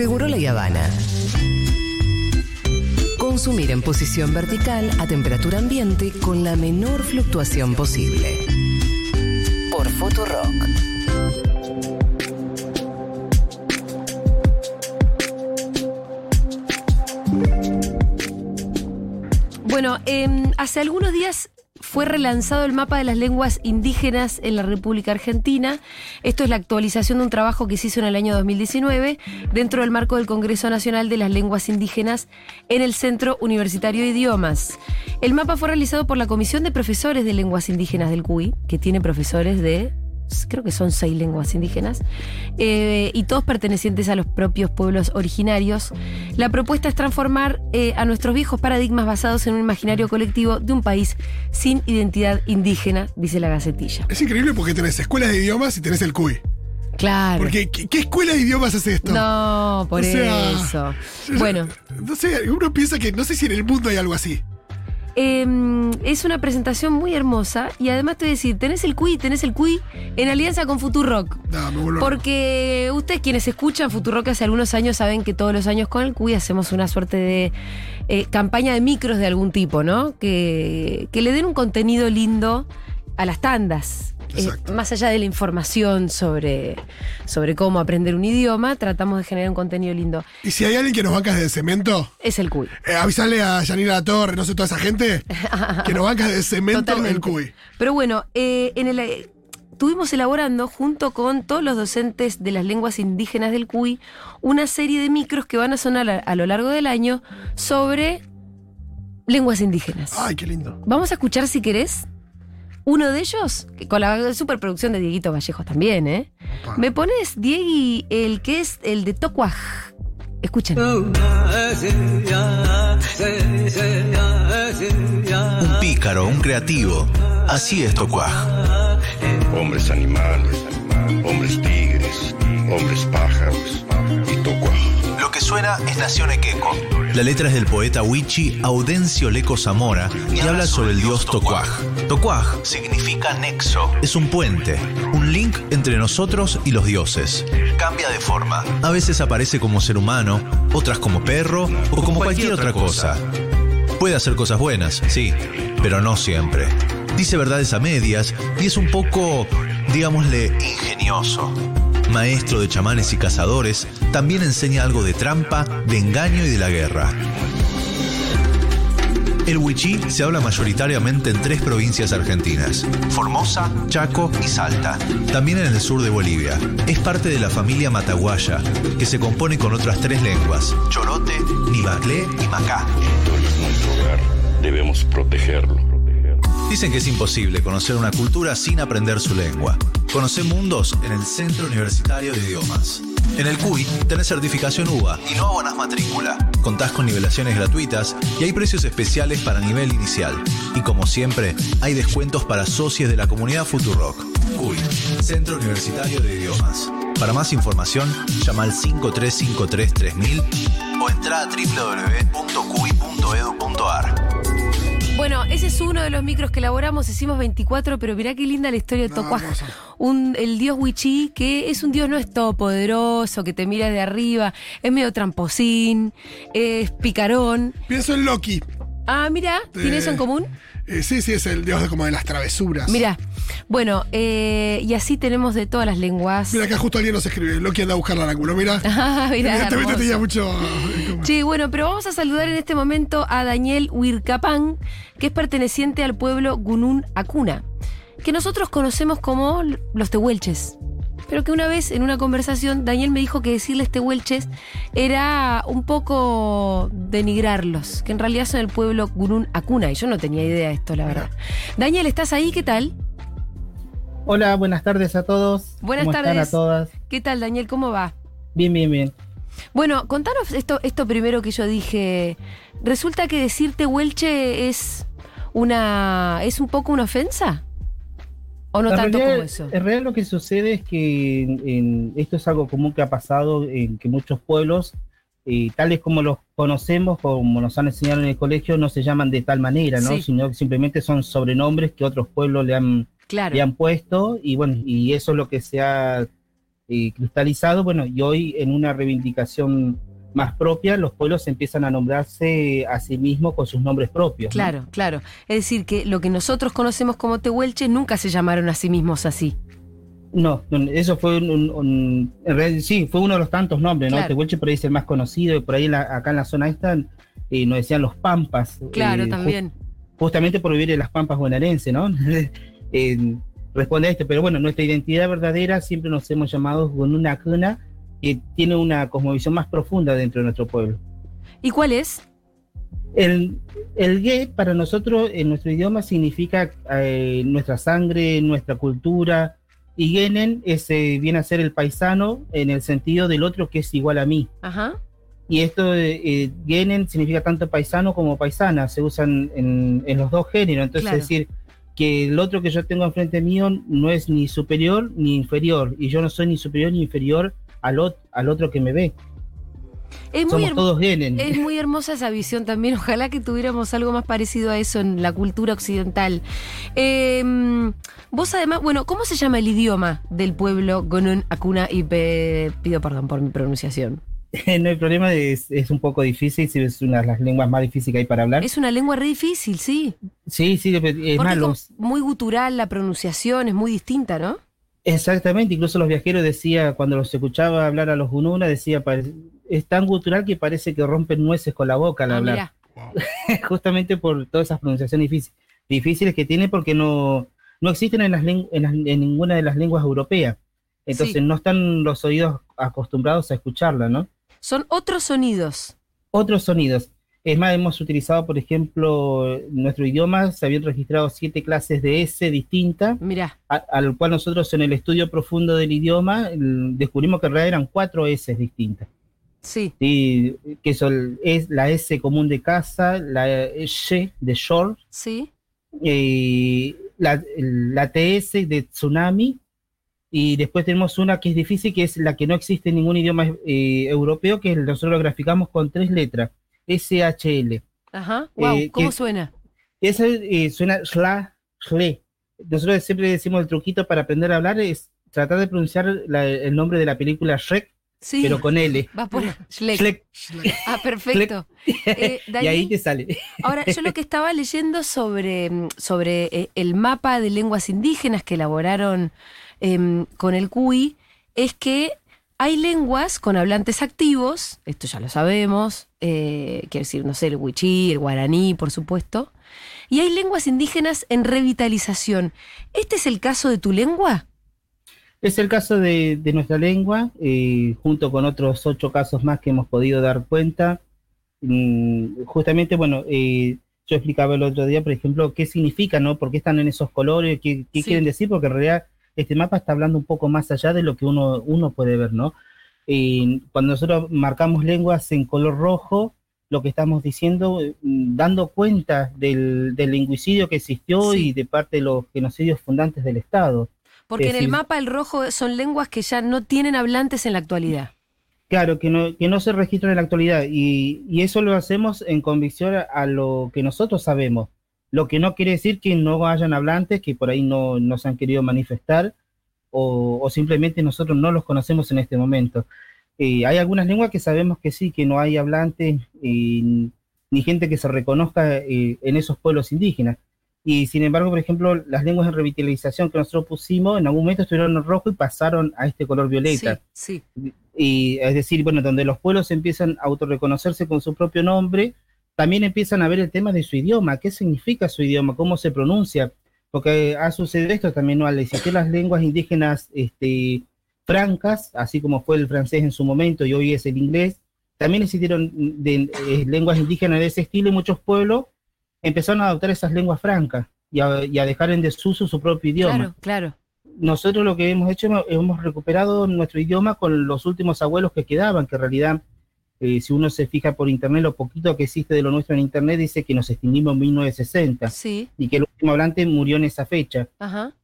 Seguro la Habana. Consumir en posición vertical a temperatura ambiente con la menor fluctuación posible. Por Futurock. Bueno, em, hace algunos días fue relanzado el mapa de las lenguas indígenas en la República Argentina. Esto es la actualización de un trabajo que se hizo en el año 2019 dentro del marco del Congreso Nacional de las Lenguas Indígenas en el Centro Universitario de Idiomas. El mapa fue realizado por la Comisión de Profesores de Lenguas Indígenas del CUI, que tiene profesores de creo que son seis lenguas indígenas, eh, y todos pertenecientes a los propios pueblos originarios. La propuesta es transformar eh, a nuestros viejos paradigmas basados en un imaginario colectivo de un país sin identidad indígena, dice la Gacetilla. Es increíble porque tenés escuelas de idiomas y tenés el CUI. Claro. Porque, ¿qué, qué escuela de idiomas hace esto? No, por O sea, eso. Bueno. No sé, uno piensa que no sé si en el mundo hay algo así. Eh, es una presentación muy hermosa y además te voy a decir, tenés el CUI, tenés el CUI en alianza con Futurock. No, me vuelvo loco. Porque ustedes quienes escuchan Futurock hace algunos años saben que todos los años con el CUI hacemos una suerte de eh, campaña de micros de algún tipo, ¿no? Que, que le den un contenido lindo a las tandas. Eh, más allá de la información sobre, sobre cómo aprender un idioma, tratamos de generar un contenido lindo. Y si hay alguien que nos banca desde cemento, Es el CUI. eh, avisarle a Yanira La Torre, no sé, toda esa gente, que nos banca de cemento Totalmente. el CUI. Pero bueno, eh, en el, eh, estuvimos elaborando junto con todos los docentes de las lenguas indígenas del CUI una serie de micros que van a sonar a, a lo largo del año sobre lenguas indígenas. Ay, qué lindo. Vamos a escuchar si querés. Uno de ellos, que con la superproducción de Dieguito Vallejos también, ¿eh? Opa. Me pones, Diegui, el que es el de Tocuaj. Escuchen. Un pícaro, un creativo. Así es Tocuaj. hombres animales, hombres tigres, hombres pájaros y tocuaj. Suena es Nación Equeco. La letra es del poeta Wichi Audencio Leco Zamora y habla sobre el dios Tocuaj. Tocuaj significa nexo. Es un puente, un link entre nosotros y los dioses. Cambia de forma. A veces aparece como ser humano, otras como perro o como cualquier otra cosa. Puede hacer cosas buenas, sí, pero no siempre. Dice verdades a medias y es un poco, digámosle, ingenioso. Maestro de chamanes y cazadores, también enseña algo de trampa, de engaño y de la guerra. El wichí se habla mayoritariamente en tres provincias argentinas, Formosa, Chaco y Salta, también en el sur de Bolivia. Es parte de la familia mataguaya, que se compone con otras tres lenguas, chorote, nibaclé y macá. Territorio es nuestro hogar, debemos protegerlo. Dicen que es imposible conocer una cultura sin aprender su lengua. Conoce mundos en el Centro Universitario de Idiomas. En el CUI tenés certificación UBA y no abonás matrícula. Contás con nivelaciones gratuitas y hay precios especiales para nivel inicial. Y como siempre, hay descuentos para socios de la comunidad Futurock. CUI, Centro Universitario de Idiomas. Para más información, llama al 53533000 o entra a www.cui.edu.ar. Bueno, ese es uno de los micros que elaboramos, hicimos 24, pero mirá qué linda la historia de No, Tocuaj. hermoso. Un, el dios Wichí, que es un dios no es todopoderoso, que te mira de arriba, es medio tramposín, es picarón. Pienso en Loki. Ah, mira, ¿tiene Eh, eso en común? Eh, sí, sí, es el dios de, como de las travesuras. Mira, bueno, eh, y así tenemos de todas las lenguas. Mira, acá justo alguien nos escribe. Loki anda a buscar la oráculo. Mira. Ah, mirá, Evidentemente tenía mucho. eh, Sí, bueno, pero vamos a saludar en este momento a Daniel Huircapán, que es perteneciente al pueblo Gunún Acuna, que nosotros conocemos como los tehuelches. Pero que una vez en una conversación Daniel me dijo que decirles tehuelches era un poco denigrarlos, que en realidad son el pueblo Gunún Acuna, y yo no tenía idea de esto, la verdad. Daniel, ¿estás ahí? ¿Qué tal? Hola, buenas tardes a todos. Buenas ¿Cómo tardes. Están a todas. ¿Qué tal, Daniel? ¿Cómo va? Bien, bien, bien. Bueno, contanos esto, esto primero que yo dije. Resulta que decir tehuelche es una. es un poco una ofensa. ¿O no En tanto realidad, como eso? En realidad lo que sucede es que en- en- esto es algo común que ha pasado en que muchos pueblos, eh, tales como los conocemos, como nos han enseñado en el colegio, no se llaman de tal manera, ¿no? Sí. Sino que simplemente son sobrenombres que otros pueblos le han, Claro. le han puesto y bueno, y eso es lo que se ha eh, cristalizado, bueno, y hoy en una reivindicación más propia, los pueblos empiezan a nombrarse a sí mismos con sus nombres propios. ¿no? Claro, claro. Es decir, que lo que nosotros conocemos como tehuelche nunca se llamaron a sí mismos así. No, no, eso fue un, un- un- en realidad, sí, fue uno de los tantos nombres, ¿no? Claro. Tehuelche por ahí es el más conocido, y por ahí la- acá en la zona esta eh, nos decían los Pampas. Claro, eh, ju- también. justamente por vivir en las Pampas bonaerenses, ¿no? Eh, responde a esto, pero bueno, nuestra identidad verdadera siempre nos hemos llamado con una cuna que tiene una cosmovisión más profunda dentro de nuestro pueblo. ¿Y cuál es? El, el gue para nosotros en nuestro idioma significa eh, nuestra sangre, nuestra cultura, y genen es, eh, viene a ser el paisano en el sentido del otro que es igual a mí. Ajá. Y esto, eh, eh, genen significa tanto paisano como paisana, se usan en, en los dos géneros. Entonces, Claro. es decir, que el otro que yo tengo enfrente mío no es ni superior ni inferior, y yo no soy ni superior ni inferior al, ot- al otro que me ve. Es muy, Somos todos genen. es muy hermosa esa visión también. Ojalá que tuviéramos algo más parecido a eso en la cultura occidental. Eh, vos además, bueno, ¿cómo se llama el idioma del pueblo Gonun Akuna y Pe- pido perdón por mi pronunciación? no hay problema, es, es un poco difícil, es una de las lenguas más difíciles que hay para hablar. Es una lengua re difícil, sí. Sí, sí, es los- muy gutural la pronunciación, es muy distinta, ¿no? Exactamente, incluso los viajeros decía, cuando los escuchaba hablar a los Gununa, decía, "Pare- es tan gutural que parece que rompen nueces con la boca al Ah, hablar. Justamente por todas esas pronunciaciones difíciles, difíciles que tiene porque no, no existen en, las en, las- en ninguna de las lenguas europeas. Entonces Sí. no están los oídos acostumbrados a escucharla, ¿no? Son otros sonidos. Otros sonidos. Es más, hemos utilizado, por ejemplo, nuestro idioma, se habían registrado siete clases de S distintas, al cual nosotros en el estudio profundo del idioma descubrimos que en realidad eran cuatro S distintas. Sí, ¿sí? Que son es la S común de casa, la Y de shore, sí. eh, la, la TS de tsunami, y después tenemos una que es difícil, que es la que no existe en ningún idioma eh, europeo, que nosotros lo graficamos con tres letras, SHL. Ajá. Wow, Eh, ¿cómo que- suena? Esa eh, suena shla, shle. Nosotros siempre decimos el truquito para aprender a hablar es tratar de pronunciar la- el nombre de la película Shrek, Sí. pero con L. Va por Schleck. Shrek, Ah, perfecto. Eh, y ahí te sale. Ahora, yo lo que estaba leyendo sobre, mm, sobre el mapa de lenguas indígenas que elaboraron em, con el CUI es que hay lenguas con hablantes activos, esto ya lo sabemos, eh, quiero decir, no sé, el huichí, el guaraní, por supuesto, y hay lenguas indígenas en revitalización. ¿Este es el caso de tu lengua? Es el caso de, de nuestra lengua, eh, junto con otros ocho casos más que hemos podido dar cuenta. Mm, justamente, bueno, eh, yo explicaba el otro día, por ejemplo, qué significa, ¿no? ¿Por qué están en esos colores? ¿Qué, qué Sí. quieren decir? Porque en realidad este mapa está hablando un poco más allá de lo que uno, uno puede ver, ¿no? Eh, cuando nosotros marcamos lenguas en color rojo, lo que estamos diciendo, eh, dando cuenta del, del lingüicidio que existió Sí. y de parte de los genocidios fundantes del Estado. Porque Es en el decir- mapa el rojo son lenguas que ya no tienen hablantes en la actualidad. Claro, que no, que no se registran en la actualidad y, y eso lo hacemos en convicción a, a lo que nosotros sabemos. Lo que no quiere decir que no hayan hablantes que por ahí no, no se han querido manifestar o, o simplemente nosotros no los conocemos en este momento. Eh, hay algunas lenguas que sabemos que sí, que no hay hablantes eh, ni gente que se reconozca eh, en esos pueblos indígenas. Y sin embargo, por ejemplo, las lenguas de revitalización que nosotros pusimos en algún momento estuvieron en rojo y pasaron a este color violeta. Sí, sí. Y es decir, bueno, donde los pueblos empiezan a autorreconocerse con su propio nombre, también empiezan a ver el tema de su idioma, qué significa su idioma, cómo se pronuncia, porque ha sucedido esto también, ¿no? Al existir las lenguas indígenas este, francas, así como fue el francés en su momento y hoy es el inglés, también existieron de, eh, lenguas indígenas de ese estilo y muchos pueblos empezaron a adoptar esas lenguas francas y a, y a dejar en desuso su propio idioma Claro, claro. nosotros lo que hemos hecho, hemos recuperado nuestro idioma con los últimos abuelos que quedaban, que en realidad, eh, si uno se fija por internet, lo poquito que existe de lo nuestro en internet dice que nos extinguimos en 1960 Sí, y que el último hablante murió en esa fecha. ajá.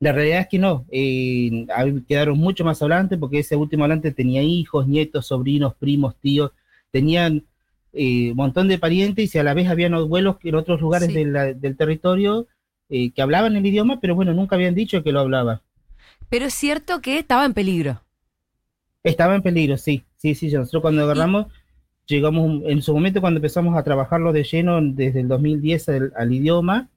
La realidad es que no, eh, quedaron mucho más hablantes porque ese último hablante tenía hijos, nietos, sobrinos, primos, tíos, tenían eh, un montón de parientes y a la vez habían abuelos que en otros lugares Sí. de la- del territorio eh, que hablaban el idioma, pero bueno, nunca habían dicho que lo hablaban. Pero es cierto que estaba en peligro. Estaba en peligro, sí, sí, sí. Nosotros cuando agarramos, llegamos, en su momento cuando empezamos a trabajarlo de lleno desde el 2010 al, al idioma,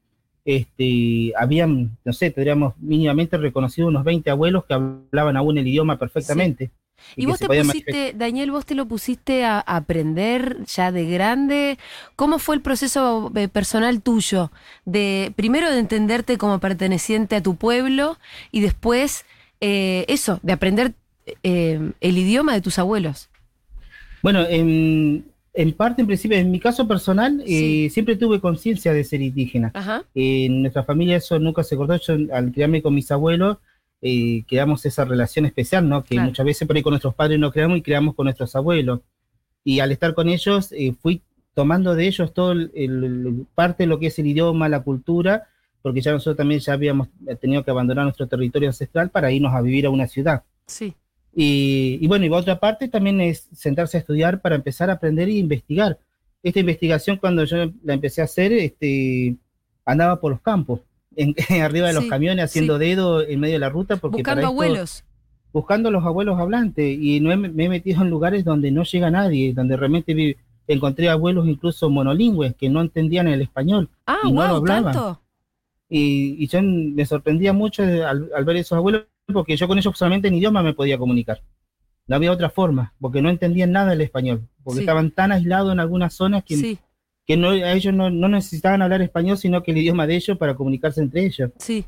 este, habían, no sé, tendríamos mínimamente reconocido unos 20 abuelos que hablaban aún el idioma perfectamente. Y, que vos te pusiste, Daniel, vos te lo pusiste a a aprender ya de grande. ¿Cómo fue el proceso eh, personal tuyo? De primero de entenderte como perteneciente a tu pueblo y después eh, eso, de aprender eh, el idioma de tus abuelos. Bueno, en, en parte, en principio, en mi caso personal, Sí. eh, siempre tuve conciencia de ser indígena. Ajá. En nuestra familia eso nunca se cortó. Yo, al criarme con mis abuelos, eh, creamos esa relación especial, ¿no? Que Claro. muchas veces por ahí con nuestros padres no creamos y creamos con nuestros abuelos. Y al estar con ellos, eh, fui tomando de ellos todo el, el- el- parte de lo que es el idioma, la cultura, porque ya nosotros también ya habíamos tenido que abandonar nuestro territorio ancestral para irnos a vivir a una ciudad. Sí. Y, y bueno, y otra parte también es sentarse a estudiar para empezar a aprender e investigar. Esta investigación, cuando yo la empecé a hacer, este, andaba por los campos, en- arriba de los Sí, camiones, haciendo sí. dedo en medio de la ruta, porque Buscando para esto- abuelos. buscando los abuelos hablantes, y no he- me he metido en lugares donde no llega nadie, donde realmente vi- encontré abuelos incluso monolingües que no entendían el español. Ah, y no lo wow, hablaban. tanto. Y, y yo me sorprendía mucho al, al ver esos abuelos, porque yo con ellos solamente en idioma me podía comunicar. No había otra forma, porque no entendían nada del español, porque Sí. estaban tan aislados en algunas zonas que, Sí, que no, a ellos no, no necesitaban hablar español, sino que el idioma de ellos para comunicarse entre ellos. sí.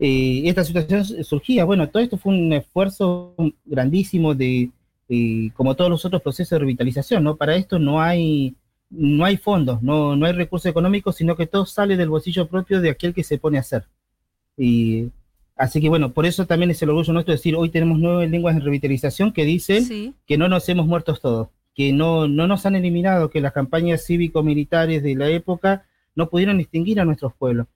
Eh, esta situación surgía, bueno, todo esto fue un esfuerzo grandísimo de, eh, como todos los otros procesos de revitalización, ¿no? Para esto no hay, no hay fondos, no, no hay recursos económicos, sino que todo sale del bolsillo propio de aquel que se pone a hacer. Y, así que bueno, por eso también es el orgullo nuestro decir, hoy tenemos nueve lenguas en revitalización que dicen Sí, que no nos hemos muertos todos, que no, no nos han eliminado, que las campañas cívico-militares de la época no pudieron extinguir a nuestros pueblos.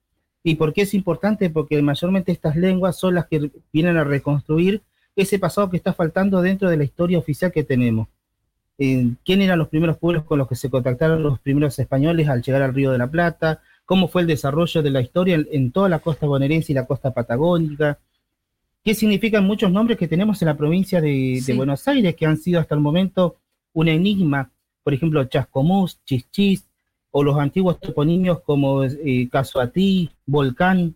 ¿Y por qué es importante? Porque mayormente estas lenguas son las que vienen a reconstruir ese pasado que está faltando dentro de la historia oficial que tenemos. Eh, ¿Quién eran los primeros pueblos con los que se contactaron los primeros españoles al llegar al Río de la Plata? ¿Cómo fue el desarrollo de la historia en, en toda la costa bonaerense y la costa patagónica? ¿Qué significan muchos nombres que tenemos en la provincia de. Buenos Aires, que han sido hasta el momento un enigma? Por ejemplo, Chascomús, Chichis, o los antiguos toponimios como eh, Casuatí, Volcán,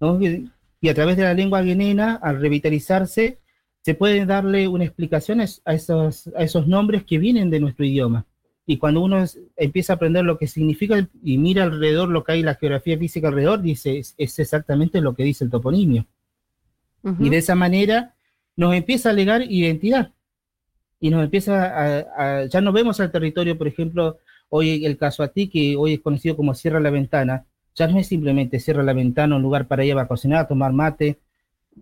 ¿no? Y- a través de la lengua guinena, al revitalizarse, se puede darle una explicación esos, a esos nombres que vienen de nuestro idioma. Y cuando uno empieza a aprender lo que significa y mira alrededor lo que hay, la geografía física alrededor, dice, es, es exactamente lo que dice el toponimio. Y de esa manera nos empieza a legar identidad. Y nos empieza a, a- ya no vemos al territorio, por ejemplo, hoy el caso a ti, que hoy es conocido como Cierra la Ventana, ya no es simplemente Cierra la Ventana, un lugar para ir a cocinar, a tomar mate.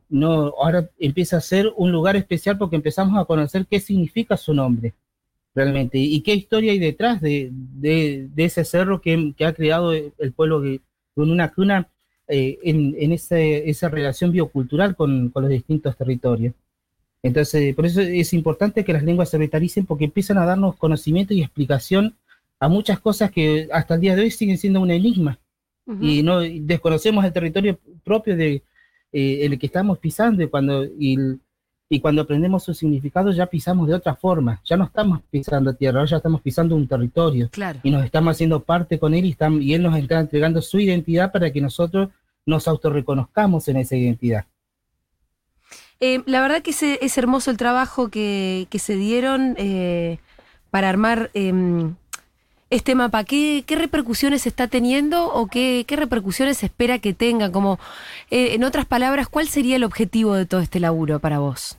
No, ahora empieza a ser un lugar especial porque empezamos a conocer qué significa su nombre realmente. Y qué historia hay detrás de, de, de ese cerro que, que ha creado el pueblo con una cuna eh, en, en ese- esa relación biocultural con, con los distintos territorios. Entonces, por eso es importante que las lenguas se revitalicen porque empiezan a darnos conocimiento y explicación a muchas cosas que hasta el día de hoy siguen siendo un enigma. Y no desconocemos el territorio propio de eh, el que estamos pisando y cuando y, y cuando aprendemos su significado ya pisamos de otra forma, ya no estamos pisando tierra, ahora ya estamos pisando un territorio Claro. y nos estamos haciendo parte con él y, él nos está entregando su identidad para que nosotros nos autorreconozcamos en esa identidad. Eh, la verdad que ese- es hermoso el trabajo que, que se dieron eh, para armar em, este mapa. ¿Qué, qué repercusiones está teniendo o qué, qué repercusiones se espera que tenga? Como, eh, en otras palabras, ¿cuál sería el objetivo de todo este laburo para vos?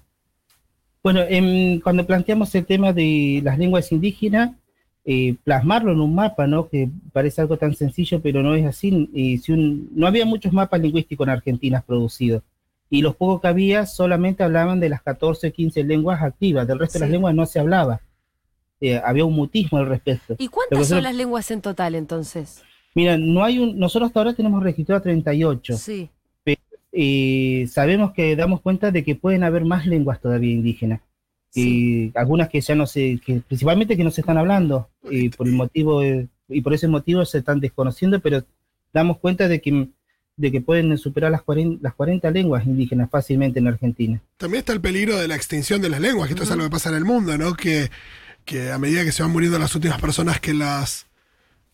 Bueno, em, cuando planteamos el tema de las lenguas indígenas, eh, plasmarlo en un mapa, ¿no? Que parece algo tan sencillo, pero no es así. Y si un- no había muchos mapas lingüísticos en Argentina producidos. Y los pocos que había solamente hablaban de las 14 o 15 lenguas activas, del resto de las lenguas no se hablaba. Eh, había un mutismo al respecto. ¿Y cuántas Pero son nosotros- las lenguas en total entonces? Mira, no hay un, nosotros hasta ahora tenemos registrado 38. Sí, y sabemos que damos cuenta de que pueden haber más lenguas todavía indígenas. sí. Y algunas que ya no se, que principalmente que no se están hablando, y por el motivo, y por ese motivo se están desconociendo, pero damos cuenta de que de que pueden superar las 40, las 40 lenguas indígenas fácilmente en Argentina. También está el peligro de la extinción de las lenguas, que esto es algo que pasa en el mundo, ¿no? Que, que a medida que se van muriendo las últimas personas que las,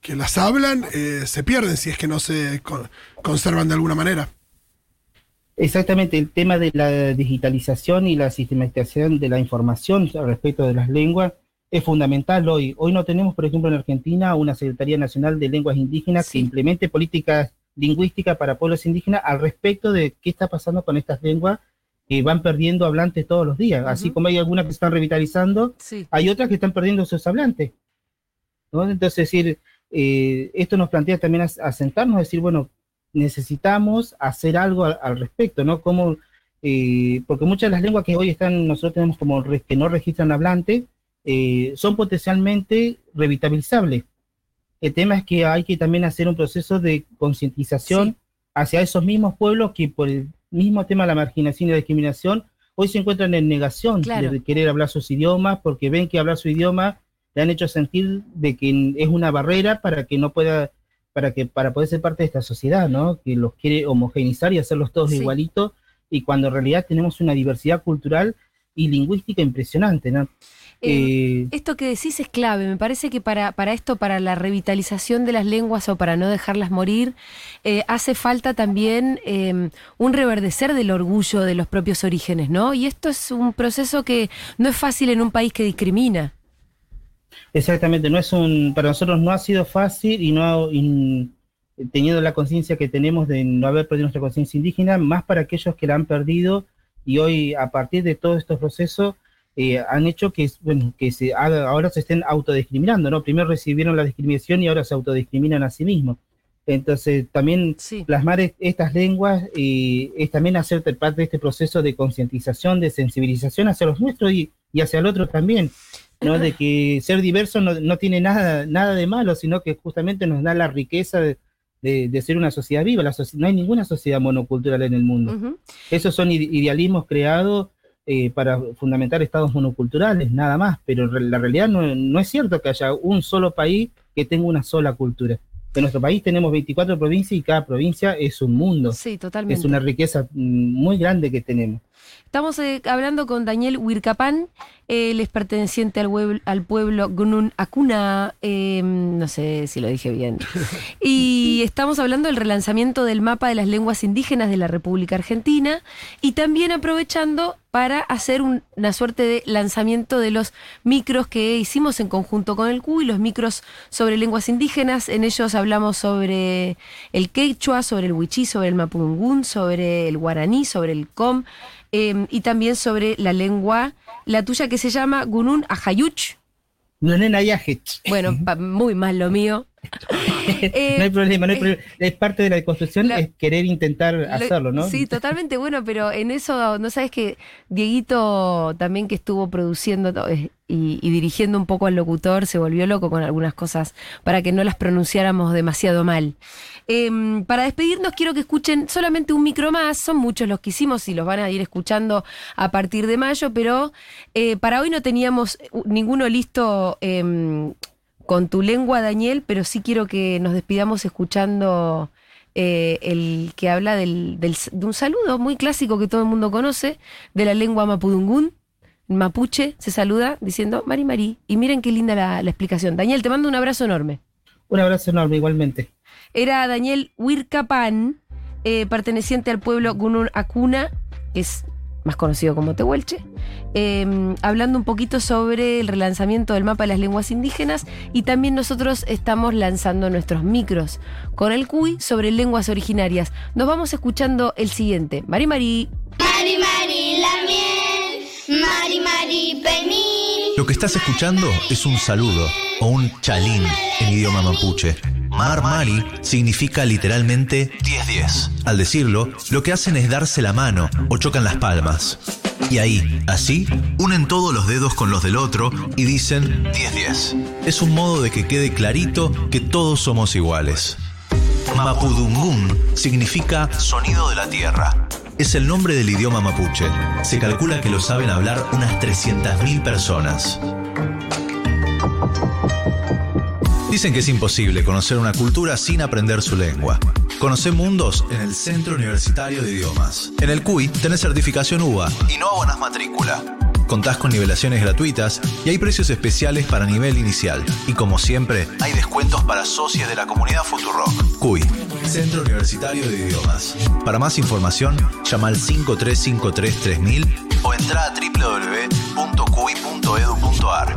que las hablan, eh, se pierden si es que no se con- conservan de alguna manera. Exactamente, el tema de la digitalización y la sistematización de la información al respecto de las lenguas es fundamental hoy. Hoy no tenemos, por ejemplo, en Argentina una Secretaría Nacional de Lenguas Indígenas Sí. que implemente políticas lingüísticas para pueblos indígenas al respecto de qué está pasando con estas lenguas que van perdiendo hablantes todos los días. Así como hay algunas que se están revitalizando, Sí. hay otras que están perdiendo sus hablantes. ¿no? Entonces, es decir, eh, esto nos plantea también as- asentarnos, decir, bueno, necesitamos hacer algo al, al respecto, ¿no? Como, eh, porque muchas de las lenguas que hoy están, nosotros tenemos como que no registran hablantes, eh, son potencialmente revitalizables. El tema es que hay que también hacer un proceso de concientización Sí. hacia esos mismos pueblos que por el mismo tema de la marginación y la discriminación, hoy se encuentran en negación Claro. de querer hablar sus idiomas, porque ven que hablar su idioma le han hecho sentir de que es una barrera para que no pueda, para que para poder ser parte de esta sociedad, ¿no? Que los quiere homogeneizar y hacerlos todos Sí. igualitos, y cuando en realidad tenemos una diversidad cultural y lingüística impresionante, ¿no? Eh, Eh, Esto que decís es clave. Me parece que para, para esto, para la revitalización de las lenguas o para no dejarlas morir, eh, hace falta también eh, un reverdecer del orgullo de los propios orígenes, ¿no? Y esto es un proceso que no es fácil en un país que discrimina. Exactamente, no es un, para nosotros no ha sido fácil y no y, teniendo la conciencia que tenemos de no haber perdido nuestra conciencia indígena, más para aquellos que la han perdido y hoy a partir de todos estos procesos eh, han hecho que, bueno, que se haga- ahora se estén autodiscriminando, ¿no? Primero recibieron la discriminación y ahora se autodiscriminan a sí mismos. Entonces también Sí. plasmar est- estas lenguas eh, es también hacer parte de este proceso de concientización, de sensibilización hacia los nuestros y, y hacia el otro también, ¿no? De que ser diverso no, no tiene nada, nada de malo, sino que justamente nos da la riqueza de, de- de ser una sociedad viva. La soci- no hay ninguna sociedad monocultural en el mundo. Ujú. Esos son ide- idealismos creados eh, para fundamentar estados monoculturales, nada más, pero la realidad no, no es cierto que haya un solo país que tenga una sola cultura. En nuestro país tenemos 24 provincias y cada provincia es un mundo. Sí, totalmente. Es una riqueza mm, muy grande que tenemos. Estamos eh, hablando con Daniel Huircapán, él es perteneciente al, hueb- al pueblo Gunun Acuna, eh, no sé si lo dije bien. Y estamos hablando del relanzamiento del mapa de las lenguas indígenas de la República Argentina y también aprovechando para hacer un- una suerte de lanzamiento de los micros que hicimos en conjunto con el CUI, los micros sobre lenguas indígenas. En ellos hablamos sobre el quechua, sobre el huichí, sobre el mapungún, sobre el guaraní, sobre el com eh, y también sobre la lengua, la tuya que se llama Gunun Ajayuch. Bueno, muy mal lo mío. Eh, no hay problema, no hay eh, problema. Es parte de la construcción, la- es querer intentar Lo- hacerlo, ¿no? Sí, totalmente bueno, pero en eso, ¿no sabes que Dieguito también que estuvo produciendo eh, y, y dirigiendo un poco al locutor se volvió loco con algunas cosas para que no las pronunciáramos demasiado mal? Em, para despedirnos quiero que escuchen solamente un micro más, son muchos los que hicimos y los van a ir escuchando a partir de mayo, pero eh, para hoy no teníamos ninguno listo em, con tu lengua, Daniel, pero sí quiero que nos despidamos escuchando eh, el que habla del, del- de un saludo muy clásico que todo el mundo conoce, de la lengua mapudungún. Mapuche se saluda diciendo Mari Mari. Y miren qué linda la, la explicación. Daniel, te mando un abrazo enorme. Un abrazo enorme, igualmente. Era Daniel Huircapán, eh, perteneciente al pueblo Gunun Acuna, que es más conocido como Tehuelche, eh, hablando un poquito sobre el relanzamiento del mapa de las lenguas indígenas y también nosotros estamos lanzando nuestros micros con el CUI sobre lenguas originarias. Nos vamos escuchando el siguiente. Mari Mari Lo que estás escuchando es un saludo o un chalín en idioma mapuche. Mar Mari significa literalmente 10-10. Al decirlo, lo que hacen es darse la mano o chocan las palmas. Y ahí, así, unen todos los dedos con los del otro y dicen 10-10. Es un modo de que quede clarito que todos somos iguales. Mapudungún significa sonido de la tierra. Es el nombre del idioma mapuche. Se calcula que lo saben hablar unas 300.000 personas. Dicen que es imposible conocer una cultura sin aprender su lengua. Conoce mundos en el Centro Universitario de Idiomas. En el CUI tenés certificación UBA y no abonas matrícula. Contás con nivelaciones gratuitas y hay precios especiales para nivel inicial. Y como siempre, hay descuentos para socios de la comunidad Futurock. CUI, Centro Universitario de Idiomas. Para más información, llama al 5353 3000 o entra a www.cubi.edu.ar.